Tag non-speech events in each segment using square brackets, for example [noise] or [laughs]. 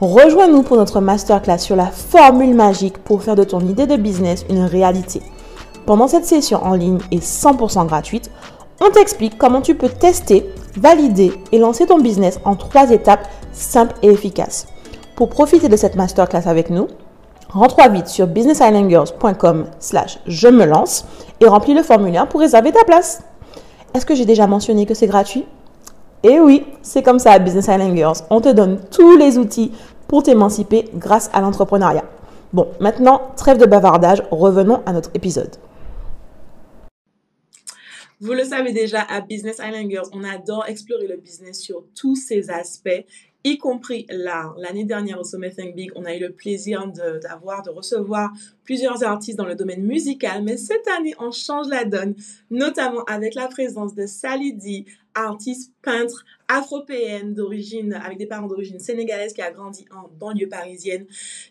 Rejoins-nous pour notre masterclass sur la formule magique pour faire de ton idée de business une réalité. Pendant cette session en ligne et 100% gratuite, on t'explique comment tu peux tester, valider et lancer ton business en trois étapes simples et efficaces. Pour profiter de cette masterclass avec nous, rentre vite sur businessislandgirls.com slash je me lance et remplis le formulaire pour réserver ta place. Est-ce que j'ai déjà mentionné que c'est gratuit? Et oui, c'est comme ça à Business Island. On te donne tous les outils pour t'émanciper grâce à l'entrepreneuriat. Bon, maintenant, trêve de bavardage, revenons à notre épisode. Vous le savez déjà, à Business Island Girls, on adore explorer le business sur tous ses aspects y compris l'art. L'année dernière au Sommet Think Big, on a eu le plaisir d'avoir, de, recevoir plusieurs artistes dans le domaine musical, mais cette année, on change la donne, notamment avec la présence de Sally artiste peintre afropéenne d'origine, avec des parents d'origine sénégalaise qui a grandi en banlieue parisienne,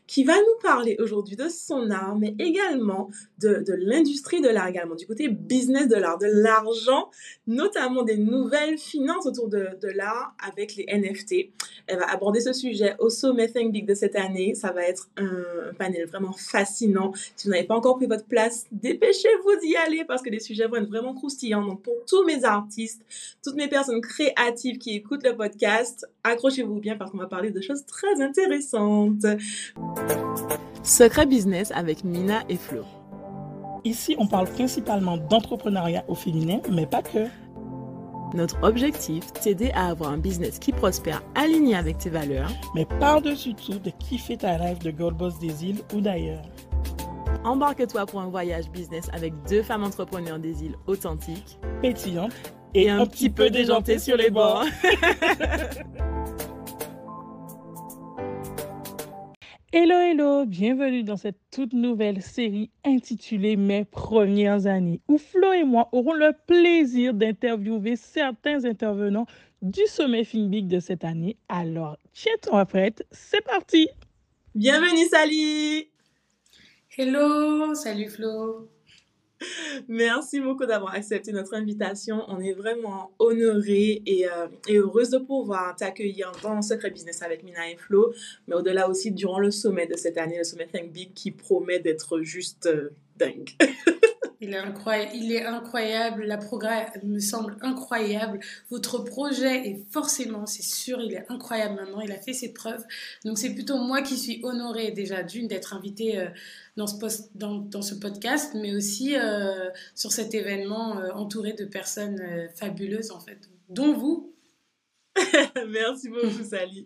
qui va nous parler aujourd'hui de son art, mais également de, de l'industrie de l'art également, du côté business de l'art, de l'argent, notamment des nouvelles finances autour de, de l'art avec les NFT. Elle va aborder ce sujet au sommet Think Big de cette année. Ça va être un, panel vraiment fascinant. Si vous n'avez pas encore pris votre place, dépêchez-vous d'y aller parce que les sujets vont être vraiment croustillants. Donc pour tous mes artistes, toutes mes personnes créatives qui écoutent le podcast, accrochez-vous bien parce qu'on va parler de choses très intéressantes. Secret Business avec Mina et Flo. Ici, on parle principalement d'entrepreneuriat au féminin, mais pas que. Notre objectif, t'aider à avoir un business qui prospère aligné avec tes valeurs, mais par-dessus tout, de kiffer ta rêve de Gold Boss des îles ou d'ailleurs. Embarque-toi pour un voyage business avec deux femmes entrepreneurs des îles authentiques, pétillantes et, un, petit peu déjantées sur les bords. [laughs] Hello, hello, bienvenue dans cette toute nouvelle série intitulée Mes premières années, où Flo et moi aurons le plaisir d'interviewer certains intervenants du sommet Finbig de cette année. Alors, tiens-toi prête, c'est parti! Bienvenue, Sally! Hello, salut Flo! Merci beaucoup d'avoir accepté notre invitation. On est vraiment honorés et, euh, de pouvoir t'accueillir dans Secret Business avec Mina et Flo, mais au-delà aussi durant le sommet de cette année, le sommet Think Big, qui promet d'être juste euh, dingue. [laughs] Il est incroyable, il la programme me semble incroyable. Votre projet est forcément, c'est sûr, il est incroyable maintenant, il a fait ses preuves. Donc c'est plutôt moi qui suis honorée déjà d'une d'être invitée euh, dans, ce podcast, mais aussi euh, sur cet événement euh, entouré de personnes fabuleuses en fait, dont vous. [laughs] Merci beaucoup, Sally.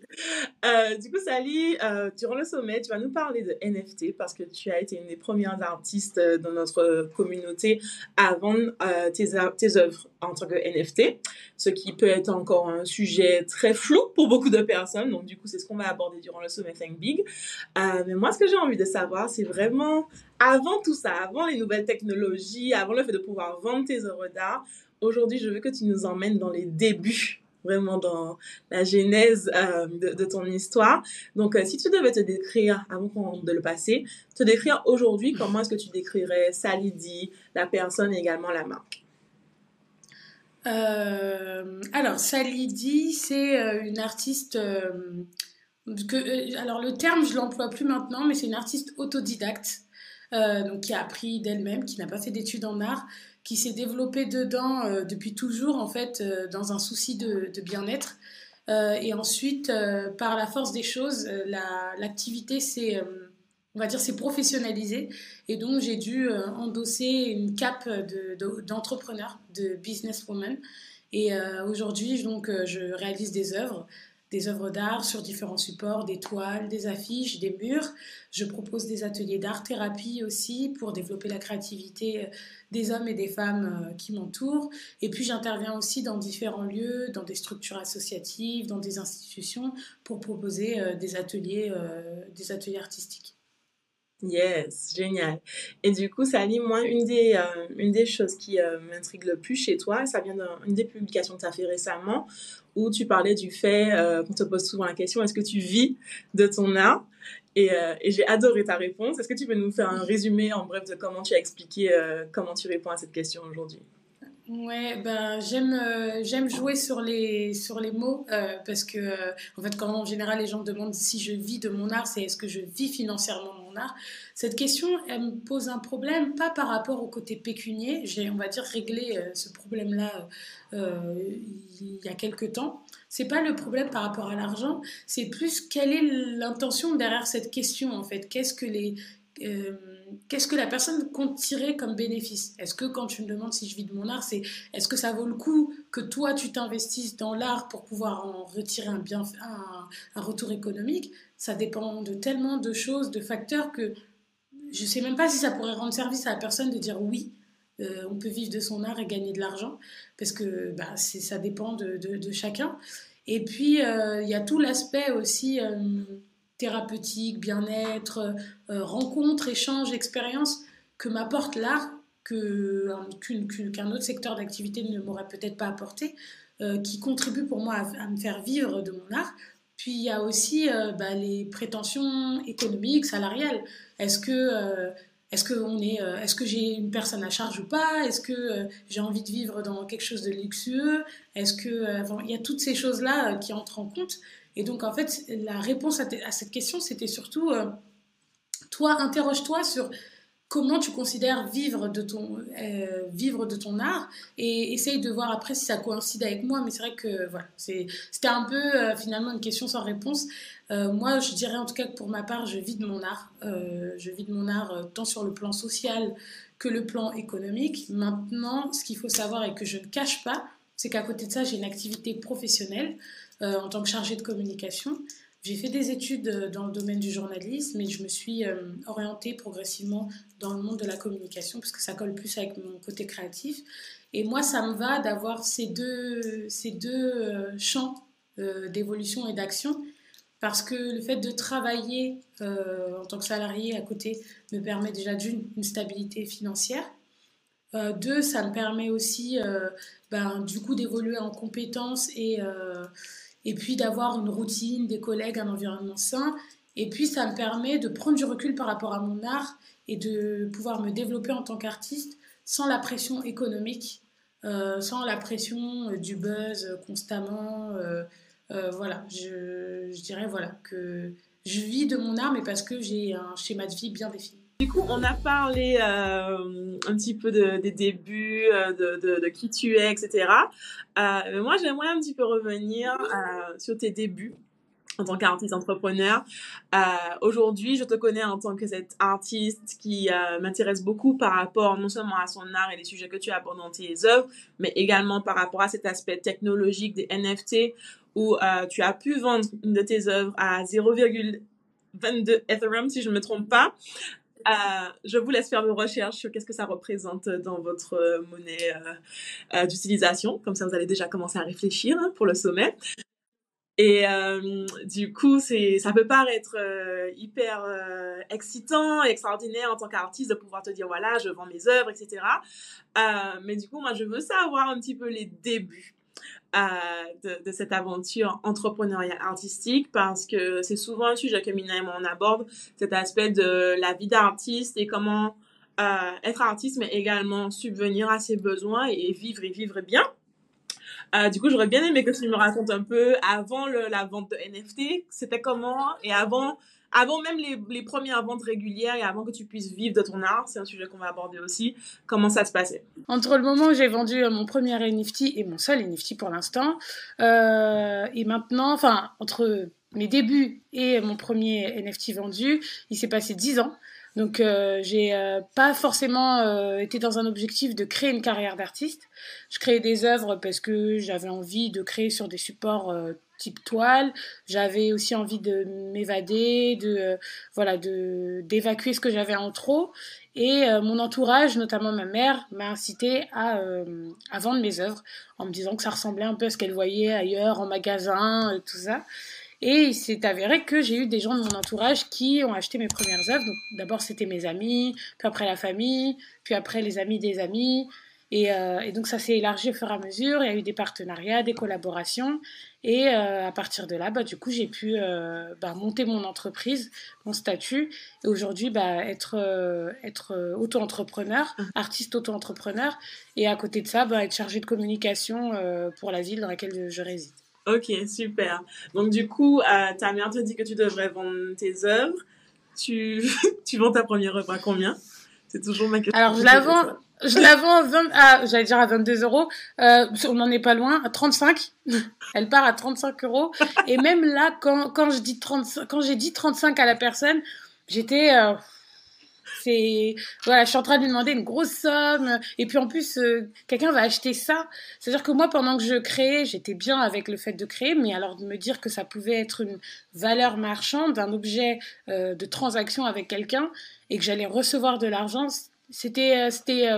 Euh, du coup, Sally, euh, durant le sommet, tu vas nous parler de NFT parce que tu as été une des premières artistes euh, dans notre communauté à vendre tes, tes œuvres en tant que NFT, ce qui peut être encore un sujet très flou pour beaucoup de personnes. Donc, du coup, c'est ce qu'on va aborder durant le sommet Think Big. mais moi, ce que j'ai envie de savoir, c'est vraiment avant tout ça, avant les nouvelles technologies, avant le fait de pouvoir vendre tes œuvres d'art, aujourd'hui, je veux que tu nous emmènes dans les débuts vraiment dans la genèse euh, de, ton histoire. Donc, euh, si tu devais te décrire, avant de le passer, te décrire aujourd'hui, comment est-ce que tu décrirais Salidi, la personne et également la marque? Euh, Alors, Salidi, c'est une artiste... alors, le terme, je l'emploie plus maintenant, mais c'est une artiste autodidacte. donc qui a appris d'elle-même, qui n'a pas fait d'études en art, qui s'est développé dedans euh, depuis toujours, en fait, euh, dans un souci de, bien-être. Euh, et ensuite, par la force des choses, l'activité s'est on va dire, c'est professionnalisé. Et donc, j'ai dû endosser une cape d'entrepreneur, de, de, businesswoman. Et aujourd'hui, donc, je réalise des œuvres, des œuvres d'art sur différents supports, des toiles, des affiches, des murs. Je propose des ateliers d'art-thérapie aussi pour développer la créativité des hommes et des femmes qui m'entourent. Et puis, j'interviens aussi dans différents lieux, dans des structures associatives, dans des institutions, pour proposer des ateliers, des ateliers artistiques. Yes, génial. Et du coup, Salim, moi, une des, euh, une des choses qui euh, m'intrigue le plus chez toi, ça vient d'une des publications que tu as fait récemment, où tu parlais du fait, euh, qu'on te pose souvent la question, est-ce que tu vis de ton art? Et, j'ai adoré ta réponse. Est-ce que tu peux nous faire un résumé en bref de comment tu as expliqué comment tu réponds à cette question aujourd'hui? Ouais, ben j'aime j'aime jouer sur les sur les mots parce que en fait quand en général les gens me demandent si je vis de mon art, c'est est-ce que je vis financièrement Cette question, elle me pose un problème pas par rapport au côté pécunier. J'ai on va dire réglé ce problème-là il y a quelques temps. C'est pas le problème par rapport à l'argent, c'est plus quelle est l'intention derrière cette question en fait. Qu'est-ce que les qu'est-ce que la personne compte tirer comme bénéfice? Est-ce que quand tu me demandes si je vis de mon art, c'est est-ce que ça vaut le coup que toi tu t'investisses dans l'art pour pouvoir en retirer un, bien, un, retour économique? Ça dépend de tellement de choses, de facteurs que je ne sais même pas si ça pourrait rendre service à la personne de dire oui. Euh, on peut vivre de son art et gagner de l'argent parce que bah, ça dépend de, chacun. Et puis, euh, il y a tout l'aspect aussi euh, thérapeutique, bien-être, euh, rencontre, échange, expérience que m'apporte l'art qu'un autre secteur d'activité ne m'aurait peut-être pas apporté, euh, qui contribue pour moi à, me faire vivre de mon art. Puis il y a aussi euh, bah, les prétentions économiques, salariales. Est-ce que est-ce que est, est-ce que j'ai une personne à charge ou pas? Est-ce que j'ai envie de vivre dans quelque chose de luxueux? Est-ce que il y a toutes ces choses là qui entrent en compte et donc, en fait, la réponse à, cette question, c'était surtout, euh, toi, interroge-toi sur comment tu considères vivre de ton, euh, vivre de ton art et essaye de voir après si ça coïncide avec moi. Mais c'est vrai que voilà, c'était un peu euh, finalement une question sans réponse. moi, je dirais en tout cas que pour ma part, je vis de mon art. je vis de mon art tant sur le plan social que le plan économique. Maintenant, ce qu'il faut savoir et que je ne cache pas, c'est qu'à côté de ça, j'ai une activité professionnelle. Euh, en tant que chargée de communication. J'ai fait des études euh, dans le domaine du journalisme et je me suis euh, orientée progressivement dans le monde de la communication parce que ça colle plus avec mon côté créatif. Et moi, ça me va d'avoir ces deux, ces deux champs d'évolution et d'action parce que le fait de travailler en tant que salarié à côté me permet déjà d'une une stabilité financière. deux, ça me permet aussi ben, du coup d'évoluer en compétences et et puis d'avoir une routine, des collègues, un environnement sain. Et puis ça me permet de prendre du recul par rapport à mon art et de pouvoir me développer en tant qu'artiste sans la pression économique, euh, sans la pression euh, du buzz constamment. Euh, voilà, je, je, dirais voilà que je vis de mon art, mais parce que j'ai un schéma de vie bien défini. Du coup, on a parlé euh, un petit peu de, des débuts, euh, de, qui tu es, etc. Euh, mais moi, j'aimerais un petit peu revenir sur tes débuts en tant qu'artiste entrepreneur. Aujourd'hui, je te connais en tant que cette artiste qui m'intéresse beaucoup par rapport non seulement à son art et les sujets que tu abordes dans tes œuvres, mais également par rapport à cet aspect technologique des NFT où tu as pu vendre une de tes œuvres à 0,22 Ethereum, si je ne me trompe pas. Euh, je vous laisse faire vos recherches sur qu'est-ce que ça représente dans votre euh, monnaie euh, d'utilisation. Comme ça, vous allez déjà commencer à réfléchir pour le sommet. Et du coup, ça peut paraître hyper excitant extraordinaire en tant qu'artiste de pouvoir te dire voilà, je vends mes œuvres, etc. mais du coup, moi, je veux savoir un petit peu les débuts de, de, cette aventure entrepreneuriale artistique parce que c'est souvent un sujet que Mina et moi on aborde, cet aspect de la vie d'artiste et comment euh, être artiste mais également subvenir à ses besoins et vivre et vivre bien. Euh, du coup, j'aurais bien aimé que tu me racontes un peu avant la vente de NFT, c'était comment et avant avant même les, premières ventes régulières et avant que tu puisses vivre de ton art, c'est un sujet qu'on va aborder aussi, comment ça se passait? Entre le moment où j'ai vendu euh, mon premier NFT et mon seul NFT pour l'instant, euh, et maintenant, enfin, entre mes débuts et mon premier NFT vendu, il s'est passé 10 ans. Donc euh, j'ai euh, pas forcément euh, été dans un objectif de créer une carrière d'artiste. Je créais des œuvres parce que j'avais envie de créer sur des supports euh, type toile. J'avais aussi envie de m'évader, de voilà, de d'évacuer ce que j'avais en trop. Et mon entourage, notamment ma mère, m'a incité à, à vendre mes œuvres en me disant que ça ressemblait un peu à ce qu'elle voyait ailleurs en magasin, tout ça. Et il s'est avéré que j'ai eu des gens de mon entourage qui ont acheté mes premières œuvres. Donc d'abord c'était mes amis, puis après la famille, puis après les amis des amis. Et, euh, et donc ça s'est élargi au fur et à mesure. Il y a eu des partenariats, des collaborations. Et euh, à partir de là, bah, du coup, j'ai pu euh, bah, monter mon entreprise, mon statut. Et aujourd'hui, bah, être, euh, être auto-entrepreneur, Mmh. artiste auto-entrepreneur. Et à côté de ça, bah, être chargé de communication pour la ville dans laquelle je réside. Ok, super. Donc du coup, euh, ta mère te dit que tu devrais vendre tes œuvres. Tu, [laughs] tu vends ta première œuvre à combien? C'est toujours ma question. Alors je la vends, je la vends à 20, j'allais dire à 22 euros. Euh, on n'en est pas loin, à 35. [laughs] Elle part à 35 euros. Et même là, quand, quand je dis 35, quand j'ai dit 35 à la personne, j'étais, euh, c'est, voilà, je suis en train de lui demander une grosse somme. Et puis en plus, euh, quelqu'un va acheter ça. C'est-à-dire que moi, pendant que je créais, j'étais bien avec le fait de créer, mais alors de me dire que ça pouvait être une valeur marchande, un objet euh, de transaction avec quelqu'un, et que j'allais recevoir de l'argent, c'était, euh, c'était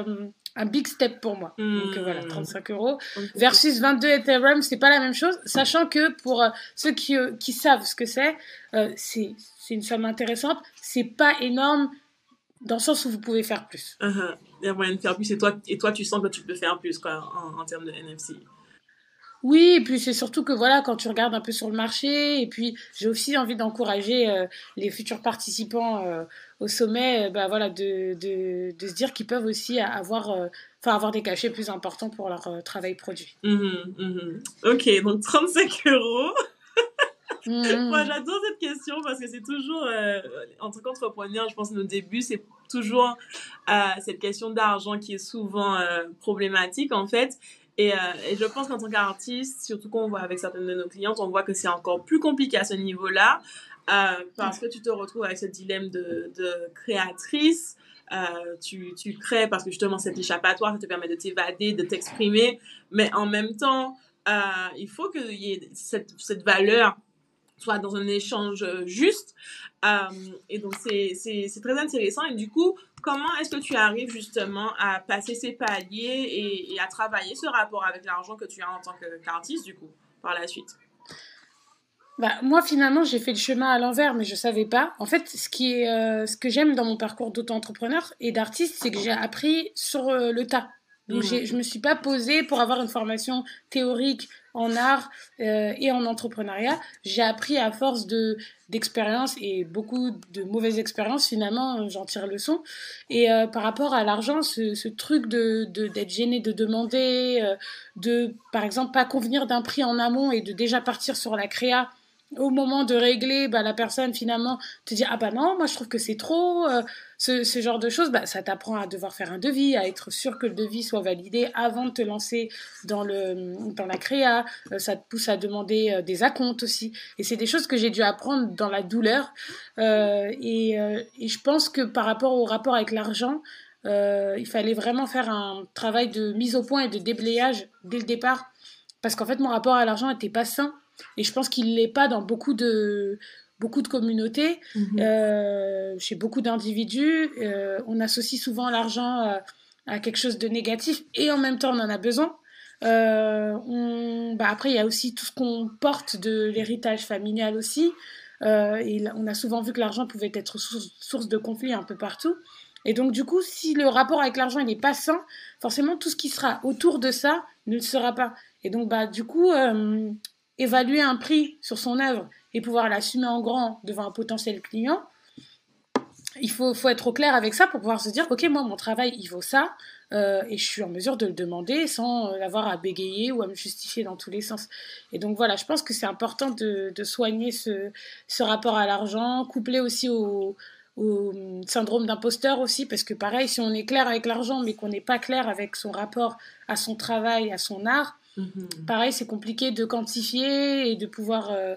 un big step pour moi. Mmh. Donc voilà, 35 euros versus 22 Ethereum, c'est pas la même chose, sachant que pour ceux qui, qui savent ce que c'est, c'est c'est une somme intéressante, c'est pas énorme dans le sens où vous pouvez faire plus. Uh-huh. Il y a moyen de faire plus et toi, et toi, tu sens que tu peux faire plus quoi, en, en termes de NFC. Oui, et puis c'est surtout que voilà, quand tu regardes un peu sur le marché, et puis j'ai aussi envie d'encourager euh, les futurs participants euh, au sommet, euh, bah voilà, de, de, de se dire qu'ils peuvent aussi avoir, euh, enfin avoir des cachets plus importants pour leur travail produit. Mhm, mhm. Ok, donc 35 euros. [laughs] Moi, j'adore cette question parce que c'est toujours, euh, en tant qu'entrepreneur, je pense que nos débuts, c'est toujours euh, cette question d'argent qui est souvent euh, problématique, en fait. Et, euh, et je pense qu'en tant qu'artiste, surtout qu'on voit avec certaines de nos clientes, on voit que c'est encore plus compliqué à ce niveau-là euh, parce que tu te retrouves avec ce dilemme de, de créatrice. Euh, tu, tu crées parce que justement c'est échappatoire, ça te permet de t'évader, de t'exprimer, mais en même temps, euh, il faut qu'il y ait cette, cette valeur soit dans un échange juste. Euh, et donc, c'est très intéressant. Et du coup, comment est-ce que tu arrives justement à passer ces paliers et, à travailler ce rapport avec l'argent que tu as en tant qu'artiste, du coup, par la suite? Bah, moi, finalement, j'ai fait le chemin à l'envers, mais je savais pas. En fait, ce qui euh, que j'aime dans mon parcours d'auto-entrepreneur et d'artiste, c'est que j'ai appris sur euh, le tas. Donc, j'ai, je me suis pas posée pour avoir une formation théorique en art euh, et en entrepreneuriat. J'ai appris à force de d'expérience et beaucoup de mauvaises expériences. Finalement, euh, j'en tire leçon. Et euh, par rapport à l'argent, ce, ce truc de de- d'être gêné de demander, euh, de par exemple pas convenir d'un prix en amont et de déjà partir sur la créa au moment de régler, bah, la personne finalement te dit ah bah non, moi je trouve que c'est trop, euh, ce, genre de choses, bah, ça t'apprend à devoir faire un devis, à être sûr que le devis soit validé avant de te lancer dans, le, dans la créa, Euh, ça te pousse à demander euh, des acomptes aussi, et c'est des choses que j'ai dû apprendre dans la douleur, et, et je pense que par rapport au rapport avec l'argent, il fallait vraiment faire un travail de mise au point et de déblayage dès le départ, parce qu'en fait mon rapport à l'argent n'était pas sain. Et je pense qu'il l'est pas dans beaucoup de, beaucoup de communautés, euh, chez beaucoup d'individus. Euh, on associe souvent l'argent à, à quelque chose de négatif et en même temps on en a besoin. Euh, on, bah après, il y a aussi tout ce qu'on porte de l'héritage familial aussi. Euh, et on a souvent vu que l'argent pouvait être source, source de conflits un peu partout. Et donc, du coup, si le rapport avec l'argent n'est pas sain, forcément, tout ce qui sera autour de ça ne le sera pas. Et donc, bah, du coup, euh, évaluer un prix sur son œuvre et pouvoir l'assumer en grand devant un potentiel client, il faut, faut être au clair avec ça pour pouvoir se dire, ok, moi, mon travail, il vaut ça, euh, et je suis en mesure de le demander sans euh, avoir à bégayer ou à me justifier dans tous les sens. Et donc voilà, je pense que c'est important de, soigner ce, rapport à l'argent, couplé aussi au, au syndrome d'imposteur aussi, parce que pareil, si on est clair avec l'argent, mais qu'on n'est pas clair avec son rapport à son travail, à son art, mm-hmm. pareil, c'est compliqué de quantifier et de pouvoir, euh,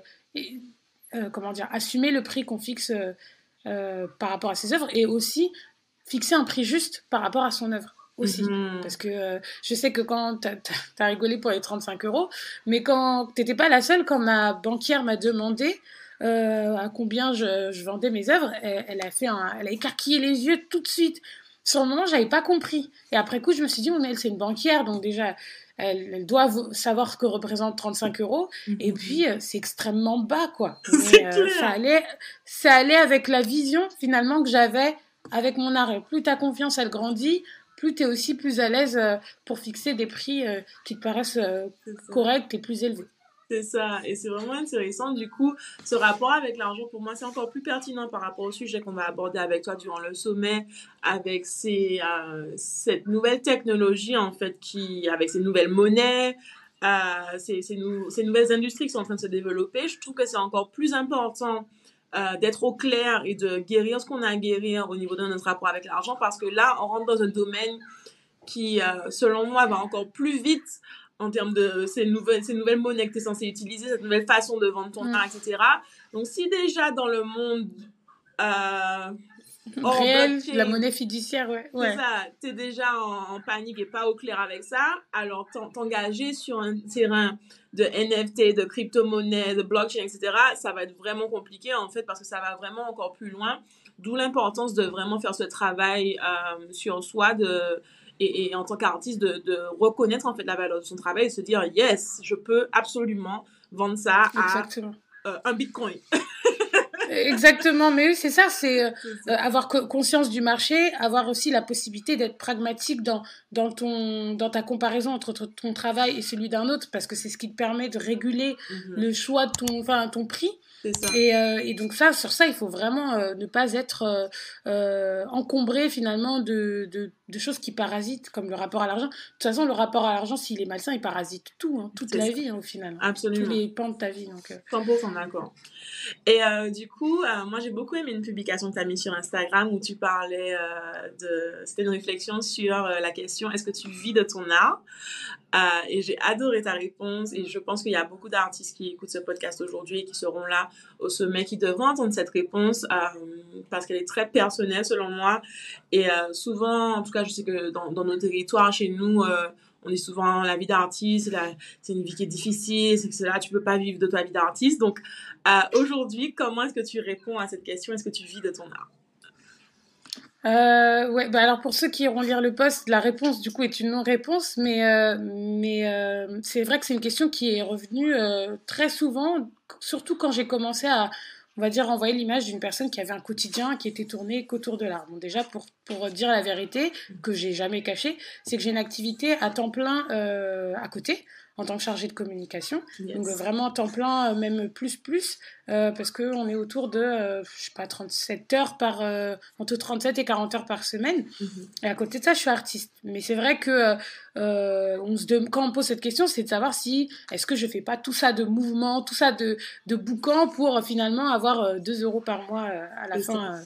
euh, comment dire, assumer le prix qu'on fixe euh, par rapport à ses œuvres et aussi fixer un prix juste par rapport à son œuvre aussi. Mhm. Parce que je sais que quand tu as, rigolé pour les 35 euros, mais quand t'étais pas la seule, quand ma banquière m'a demandé euh, à combien je, vendais mes œuvres, elle, a fait elle a écarquillé les yeux tout de suite. Sur le moment, j'avais pas compris. Et après coup, je me suis dit, mais elle, c'est une banquière, donc déjà, elle, doit savoir ce que représente 35 euros. Mhm. Et puis, euh, c'est extrêmement bas, quoi. [laughs] ça, allait, ça allait avec la vision, finalement, que j'avais avec mon arrêt. Plus ta confiance, elle grandit, plus tu es aussi plus à l'aise euh, pour fixer des prix euh, qui te paraissent euh, corrects et plus élevés. C'est ça, et c'est vraiment intéressant. Du coup, ce rapport avec l'argent, pour moi, c'est encore plus pertinent par rapport au sujet qu'on va aborder avec toi durant le sommet, avec ces, cette nouvelle technologie, en fait, qui, avec ces nouvelles monnaies, ces, ces, ces, nouvelles industries qui sont en train de se développer. Je trouve que c'est encore plus important euh, d'être au clair et de guérir ce qu'on a à guérir au niveau de notre rapport avec l'argent parce que là, on rentre dans un domaine qui, euh, selon moi, va encore plus vite en termes de ces nouvelles, ces nouvelles monnaies que tu es censé utiliser, cette nouvelle façon de vendre ton mm. art, etc. Donc, si déjà dans le monde euh, réel, la monnaie fiduciaire, ouais. C'est ça, t'es déjà en, panique et pas au clair avec ça, alors t'engager sur un terrain de NFT, de crypto-monnaie, de blockchain, etc., ça va être vraiment compliqué en fait parce que ça va vraiment encore plus loin. D'où l'importance de vraiment faire ce travail euh, sur soi de, et, en tant qu'artiste de, de, reconnaître en fait la valeur de son travail et se dire yes, je peux absolument vendre ça à euh, un bitcoin. [laughs] Exactement, mais c'est ça, c'est euh, avoir conscience du marché, avoir aussi la possibilité d'être pragmatique dans, dans, ton, dans ta comparaison entre ton travail et celui d'un autre, parce que c'est ce qui te permet de réguler mhm. le choix de ton, enfin, ton prix. Et, euh, et, donc ça, sur ça, il faut vraiment euh, ne pas être euh, encombré finalement de, de, de, choses qui parasitent, comme le rapport à l'argent. De toute façon, le rapport à l'argent, s'il est malsain, il parasite tout, hein, toute la vie hein, au final. Absolument. Tous les pans de ta vie. Donc, 100% d'accord. Et du coup, moi j'ai beaucoup aimé une publication que tu as mise sur Instagram où tu parlais de... C'était une réflexion sur la question est-ce que tu vis de ton art? Et j'ai adoré ta réponse et je pense qu'il y a beaucoup d'artistes qui écoutent ce podcast aujourd'hui et qui seront là au sommet qui devront entendre cette réponse euh, parce qu'elle est très personnelle selon moi. Et euh, souvent, en tout cas, je sais que dans, dans nos territoires, chez nous, euh, on dit souvent la vie d'artiste, c'est une vie qui est difficile, c'est que là, tu peux pas vivre de ta vie d'artiste. Donc, aujourd'hui, comment est-ce que tu réponds à cette question? Est-ce que tu vis de ton art? Euh, ouais, bah alors pour ceux qui iront lire le post, la réponse du coup est une non-réponse, mais euh, euh, c'est vrai que c'est une question qui est revenue euh, très souvent, surtout quand j'ai commencé à, on va dire, envoyer l'image d'une personne qui avait un quotidien qui était tourné qu'autour de l'art. Déjà pour dire la vérité que j'ai jamais caché, c'est que j'ai une activité à temps plein à côté en tant que chargé de communication. Donc vraiment temps plein, euh, même plus plus, euh, parce qu'on est autour de, euh, je sais pas, 37 heures par, entre 37 et 40 heures par semaine. Mm-hmm. Et à côté de ça, je suis artiste. Mais c'est vrai que on se quand on pose cette question, c'est de savoir si, est-ce que je fais pas tout ça de mouvement, tout ça de, de boucan pour finalement avoir 2 euros par mois à la fin.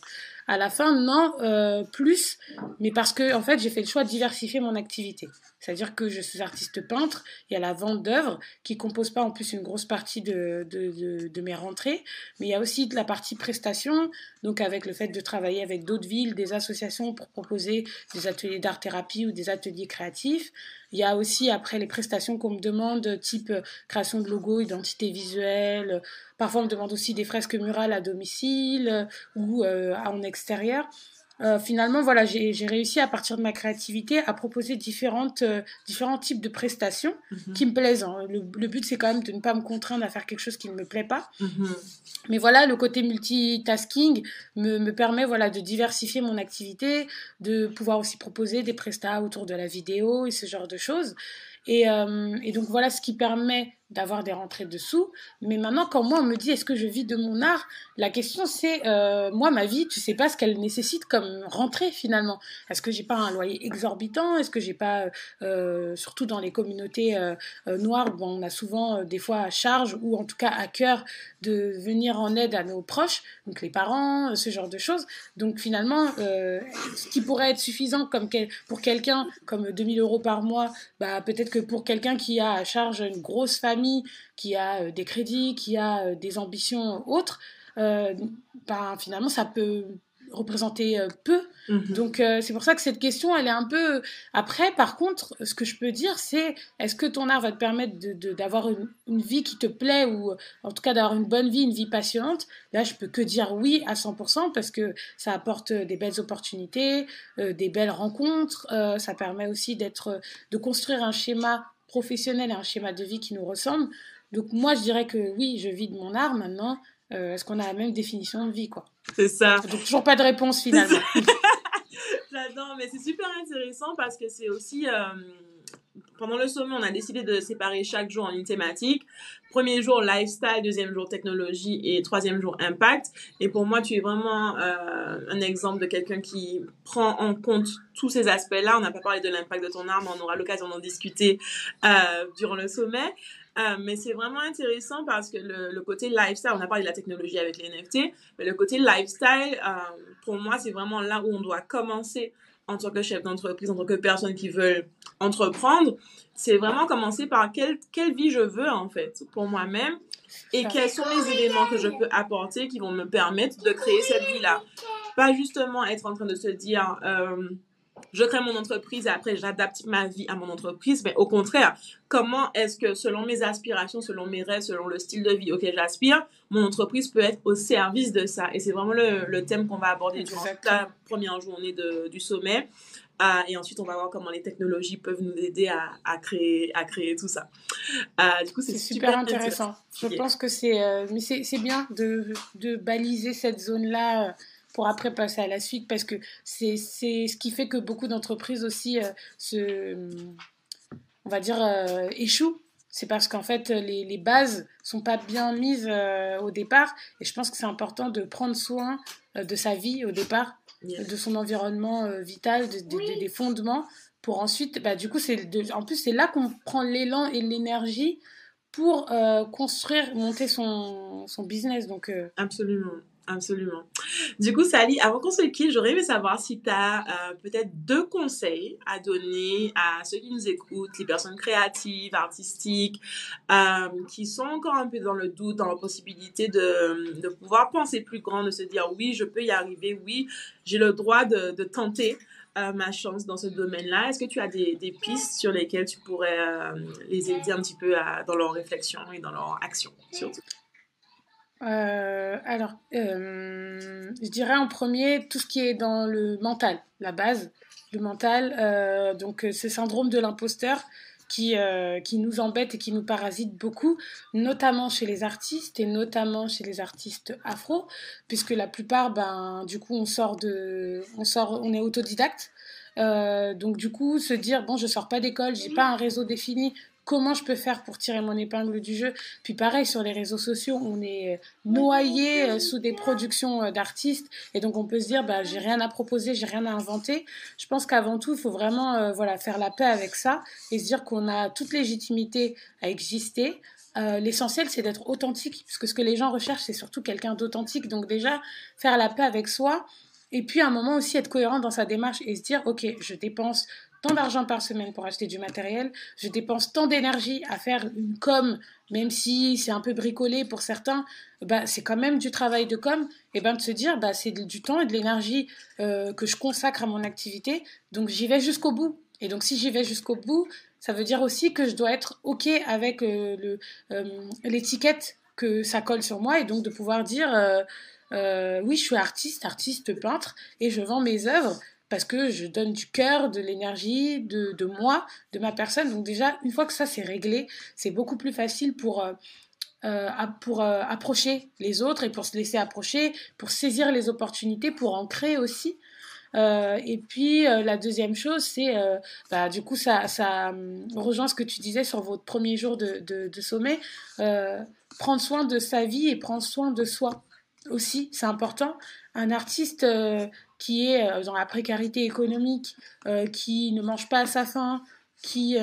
À la fin, non, plus, mais parce que en fait, j'ai fait le choix de diversifier mon activité. C'est-à-dire que je suis artiste peintre, il y a la vente d'œuvres qui compose pas en plus une grosse partie de, de, de, mes rentrées, mais il y a aussi de la partie prestation, donc avec le fait de travailler avec d'autres villes, des associations pour proposer des ateliers d'art-thérapie ou des ateliers créatifs. Il y a aussi après les prestations qu'on me demande, type création de logos, identité visuelle. Parfois on me demande aussi des fresques murales à domicile ou euh, en extérieur. Euh, finalement, voilà, j'ai réussi à partir de ma créativité à proposer différentes, euh, différents types de prestations mhm. qui me plaisent. Hein. Le, but, c'est quand même de ne pas me contraindre à faire quelque chose qui ne me plaît pas. Mhm. Mais voilà, le côté multitasking me, me, permet voilà, de diversifier mon activité, de pouvoir aussi proposer des prestats autour de la vidéo et ce genre de choses. Et, euh, et donc voilà ce qui permet d'avoir des rentrées de sous. Mais maintenant, quand moi, on me dit est-ce que je vis de mon art, la question c'est, euh, moi, ma vie, tu sais pas ce qu'elle nécessite comme rentrée finalement. Est-ce que j'ai pas un loyer exorbitant? Est-ce que j'ai pas, euh, surtout dans les communautés euh, noires, bon, on a souvent des fois à charge ou en tout cas à cœur de venir en aide à nos proches, donc les parents, ce genre de choses? Donc finalement, ce qui pourrait être suffisant comme pour quelqu'un comme 2000 euros par mois, bah, peut-être que pour quelqu'un qui a à charge une grosse famille, qui a euh, des crédits, qui a euh, des ambitions autres, euh, ben, finalement, ça peut représenter peu. Mhm. Donc c'est pour ça que cette question, elle est un peu... Après, par contre, ce que je peux dire, c'est est-ce que ton art va te permettre d'avoir de, une, vie qui te plaît ou en tout cas d'avoir une bonne vie, une vie passionnante? Là, je peux que dire oui à 100% parce que ça apporte des belles opportunités, des belles rencontres. ça permet aussi d'être, de construire un schéma professionnel et un schéma de vie qui nous ressemble. Donc moi, je dirais que oui, je vis de mon art maintenant. Euh, est-ce qu'on a la même définition de vie, quoi C'est ça. Donc toujours pas de réponse finalement. [laughs] J'adore, mais c'est super intéressant parce que c'est aussi... Euh, pendant le sommet, on a décidé de séparer chaque jour en une thématique. Premier jour lifestyle, deuxième jour technologie et troisième jour impact. Et pour moi, tu es vraiment euh, un exemple de quelqu'un qui prend en compte tous ces aspects-là. On n'a pas parlé de l'impact de ton arme, on aura l'occasion d'en discuter euh, durant le sommet. Euh, mais c'est vraiment intéressant parce que le, côté lifestyle, on a parlé de la technologie avec les NFT, mais le côté lifestyle, pour moi, c'est vraiment là où on doit commencer en tant que chef d'entreprise, en tant que personne qui veut entreprendre, c'est vraiment commencer par quelle, quelle vie je veux en fait pour moi-même et quels sont les éléments que je peux apporter qui vont me permettre de créer cette vie-là. Pas justement être en train de se dire... Euh, je crée mon entreprise et après j'adapte ma vie à mon entreprise, mais au contraire, comment est-ce que selon mes aspirations, selon mes rêves, selon le style de vie auquel j'aspire, mon entreprise peut être au service de ça? Et c'est vraiment le, thème qu'on va aborder durant la première journée du sommet. Euh, et ensuite, on va voir comment les technologies peuvent nous aider à, créer, à créer tout ça. Euh, du coup, c'est super, intéressant. Je pense que c'est euh, mais c'est bien de, de, baliser cette zone-là pour après passer à la suite parce que c'est ce qui fait que beaucoup d'entreprises aussi euh, se, on va dire, euh, échouent. C'est parce qu'en fait, les, les bases sont pas bien mises euh, au départ. Et je pense que c'est important de prendre soin de sa vie au départ, de son environnement vital, des fondements, pour ensuite, bah, du coup, c'est en plus, c'est là qu'on prend l'élan et l'énergie pour construire, monter son, son business. Donc, Absolument. Absolument. Du coup, Sally, avant qu'on se quitte, j'aurais aimé savoir si tu as euh, peut-être deux conseils à donner à ceux qui nous écoutent, les personnes créatives, artistiques, euh, qui sont encore un peu dans le doute, dans la possibilité de, de pouvoir penser plus grand, de se dire oui, je peux y arriver, oui, j'ai le droit de, tenter. Euh, ma chance dans ce domaine-là. Est-ce que tu as des, pistes sur lesquelles tu pourrais les aider un petit peu dans leur réflexion et dans leur action, surtout? Euh, alors, euh, je dirais en premier tout ce qui est dans le mental, la base, le mental. Euh, donc, ce syndrome de l'imposteur qui, qui nous embête et qui nous parasite beaucoup, notamment chez les artistes et notamment chez les artistes afro, puisque la plupart, ben, du coup, on sort de, on sort, on est autodidacte. donc du coup, se dire bon, je sors pas d'école, j'ai pas un réseau défini, comment je peux faire pour tirer mon épingle du jeu. Puis pareil, sur les réseaux sociaux, on est noyé euh, sous des productions euh, d'artistes et donc on peut se dire, bah, j'ai rien à proposer, j'ai rien à inventer. Je pense qu'avant tout, il faut vraiment euh, voilà, faire la paix avec ça et se dire qu'on a toute légitimité à exister. L'essentiel, c'est d'être authentique, puisque ce que les gens recherchent, c'est surtout quelqu'un d'authentique. Donc déjà, faire la paix avec soi, et puis à un moment aussi être cohérent dans sa démarche et se dire, ok, je dépense tant d'argent par semaine pour acheter du matériel, je dépense tant d'énergie à faire une com, même si c'est un peu bricolé pour certains, bah, c'est quand même du travail de com, et ben de se dire, bah, c'est du temps et de l'énergie euh, que je consacre à mon activité, donc j'y vais jusqu'au bout. Et donc si j'y vais jusqu'au bout, ça veut dire aussi que je dois être OK avec euh, euh, l'étiquette que ça colle sur moi, et donc de pouvoir dire... oui, je suis artiste, artiste peintre, et je vends mes œuvres parce que je donne du cœur, de l'énergie, de, moi, de ma personne. Donc déjà, une fois que ça c'est réglé, c'est beaucoup plus facile pour, euh, euh pour euh, approcher les autres et pour se laisser approcher, pour saisir les opportunités, pour en créer aussi. Et puis la deuxième chose, c'est bah, du coup ça, ça rejoint ce que tu disais sur votre premier jour de sommet, prendre soin de sa vie et prendre soin de soi aussi, c'est important. Un artiste qui est dans la précarité économique, qui ne mange pas à sa faim, qui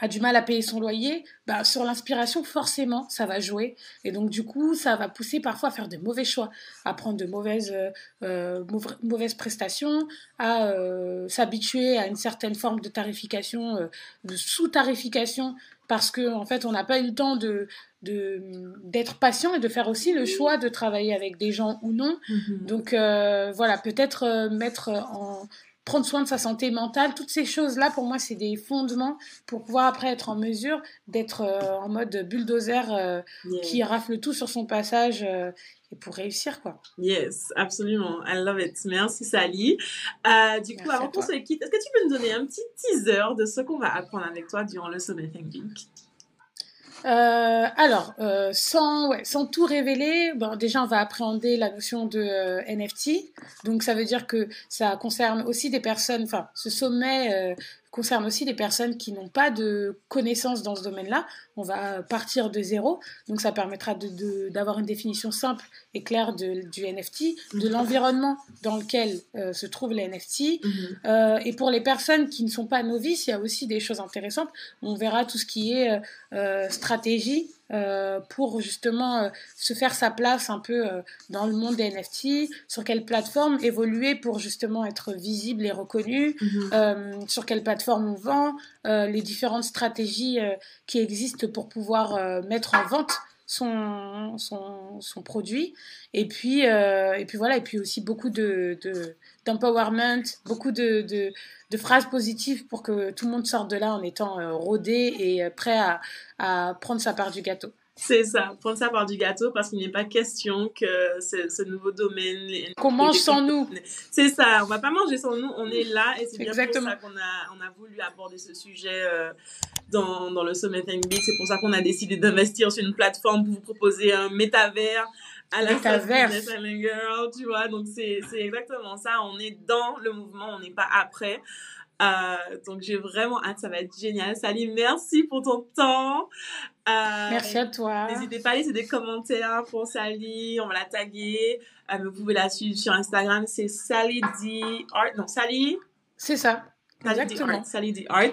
a du mal à payer son loyer, bah, sur l'inspiration, forcément, ça va jouer. Et donc, du coup, ça va pousser parfois à faire de mauvais choix, à prendre de mauvaises, euh, euh mauvaises prestations, à euh, s'habituer à une certaine forme de tarification, euh, de sous-tarification, parce qu'en en fait, on n'a pas eu le temps de d'être patient et de faire aussi le choix de travailler avec des gens ou non. Mm-hmm. Donc voilà, peut-être mettre en, prendre soin de sa santé mentale, toutes ces choses-là, pour moi, c'est des fondements pour pouvoir après être en mesure d'être euh, en mode bulldozer euh, qui rafle tout sur son passage euh, et pour réussir, quoi. Yes, absolument. I love it. Merci, Sally. du coup, avant qu'on se quitte, est-ce que tu peux nous donner un petit teaser de ce qu'on va apprendre avec toi durant le sommet Thinking euh, alors, euh, sans, ouais, sans tout révéler, bon, déjà on va appréhender la notion de euh, NFT. Donc ça veut dire que ça concerne aussi des personnes, enfin ce sommet concerne aussi des personnes qui n'ont pas de connaissances dans ce domaine-là. On va partir de zéro, donc ça permettra d'avoir une définition simple et claire de, du NFT, de mhm. l'environnement dans lequel euh, se trouvent les NFT. Mhm. euh, et pour les personnes qui ne sont pas novices, il y a aussi des choses intéressantes. On verra tout ce qui est euh, stratégie, pour justement euh, se faire sa place un peu euh, dans le monde des NFT, sur quelle plateforme évoluer pour justement être visible et reconnu, mhm. sur quelle plateforme on vend, les différentes stratégies qui existent pour pouvoir mettre en vente son, son, produit. Et puis, et puis voilà, et puis aussi beaucoup de, d'empowerment, beaucoup de, de, de, phrases positives pour que tout le monde sorte de là en étant rodé et prêt à, à prendre sa part du gâteau. C'est ça, prendre sa part du gâteau parce qu'il n'est pas question que ce, nouveau domaine. Qu'on mange sans nous. C'est ça, on va pas manger sans nous, on est là et c'est bien pour ça qu'on a, on a voulu aborder ce sujet euh, dans, dans le Sommet Think Big. C'est pour ça qu'on a décidé d'investir sur une plateforme pour vous proposer un métavers à la métavers. Girl, tu vois. Donc c'est exactement ça, on est dans le mouvement, on n'est pas après. Euh, donc j'ai vraiment hâte, ça va être génial. Sally, merci pour ton temps. Euh, merci à toi. N'hésitez pas à laisser des commentaires pour Sally, on va la taguer. Euh, vous pouvez la suivre sur Instagram, c'est Sally D Art. Non, Sally. C'est ça. Exactement. Sally D Art.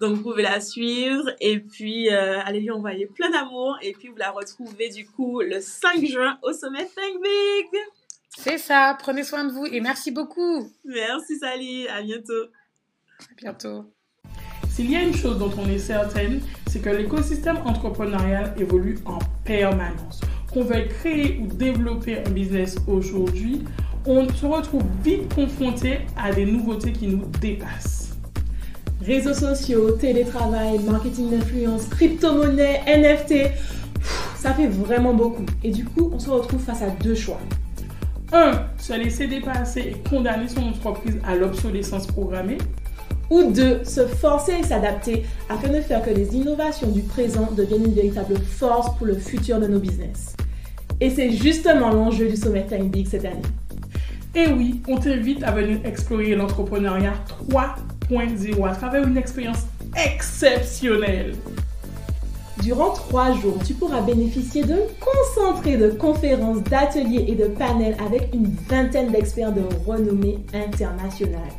Donc vous pouvez la suivre et puis allez lui envoyer plein d'amour et puis vous la retrouvez du coup le 5 juin au sommet Think Big. C'est ça. Prenez soin de vous et merci beaucoup. Merci Sally. À bientôt. À bientôt. S'il y a une chose dont on est certaine, c'est que l'écosystème entrepreneurial évolue en permanence. Qu'on veuille créer ou développer un business aujourd'hui, on se retrouve vite confronté à des nouveautés qui nous dépassent. Réseaux sociaux, télétravail, marketing d'influence, crypto-monnaie, NFT, ça fait vraiment beaucoup. Et du coup, on se retrouve face à deux choix. Un, Se laisser dépasser et condamner son entreprise à l'obsolescence programmée ou deux, se forcer et s'adapter afin de faire que les innovations du présent deviennent une véritable force pour le futur de nos business. Et c'est justement l'enjeu du Sommet Time Big cette année. Et oui, on t'invite à venir explorer l'entrepreneuriat 3.0 à travers une expérience exceptionnelle. Durant trois jours, tu pourras bénéficier d'un concentré de conférences, d'ateliers et de panels avec une vingtaine d'experts de renommée internationale.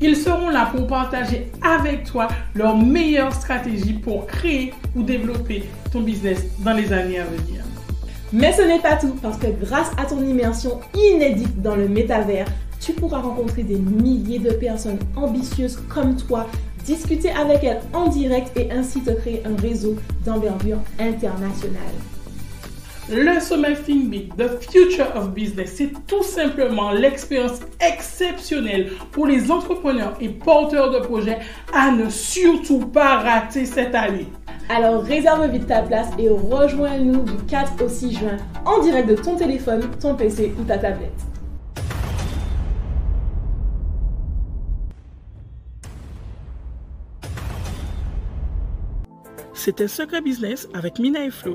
Ils seront là pour partager avec toi leurs meilleures stratégies pour créer ou développer ton business dans les années à venir. Mais ce n'est pas tout, parce que grâce à ton immersion inédite dans le métavers, tu pourras rencontrer des milliers de personnes ambitieuses comme toi, discuter avec elles en direct et ainsi te créer un réseau d'envergure internationale. Le sommet Think Big, The Future of Business, c'est tout simplement l'expérience exceptionnelle pour les entrepreneurs et porteurs de projets à ne surtout pas rater cette année. Alors réserve vite ta place et rejoins-nous du 4 au 6 juin en direct de ton téléphone, ton PC ou ta tablette. C'était Secret Business avec Mina et Flo.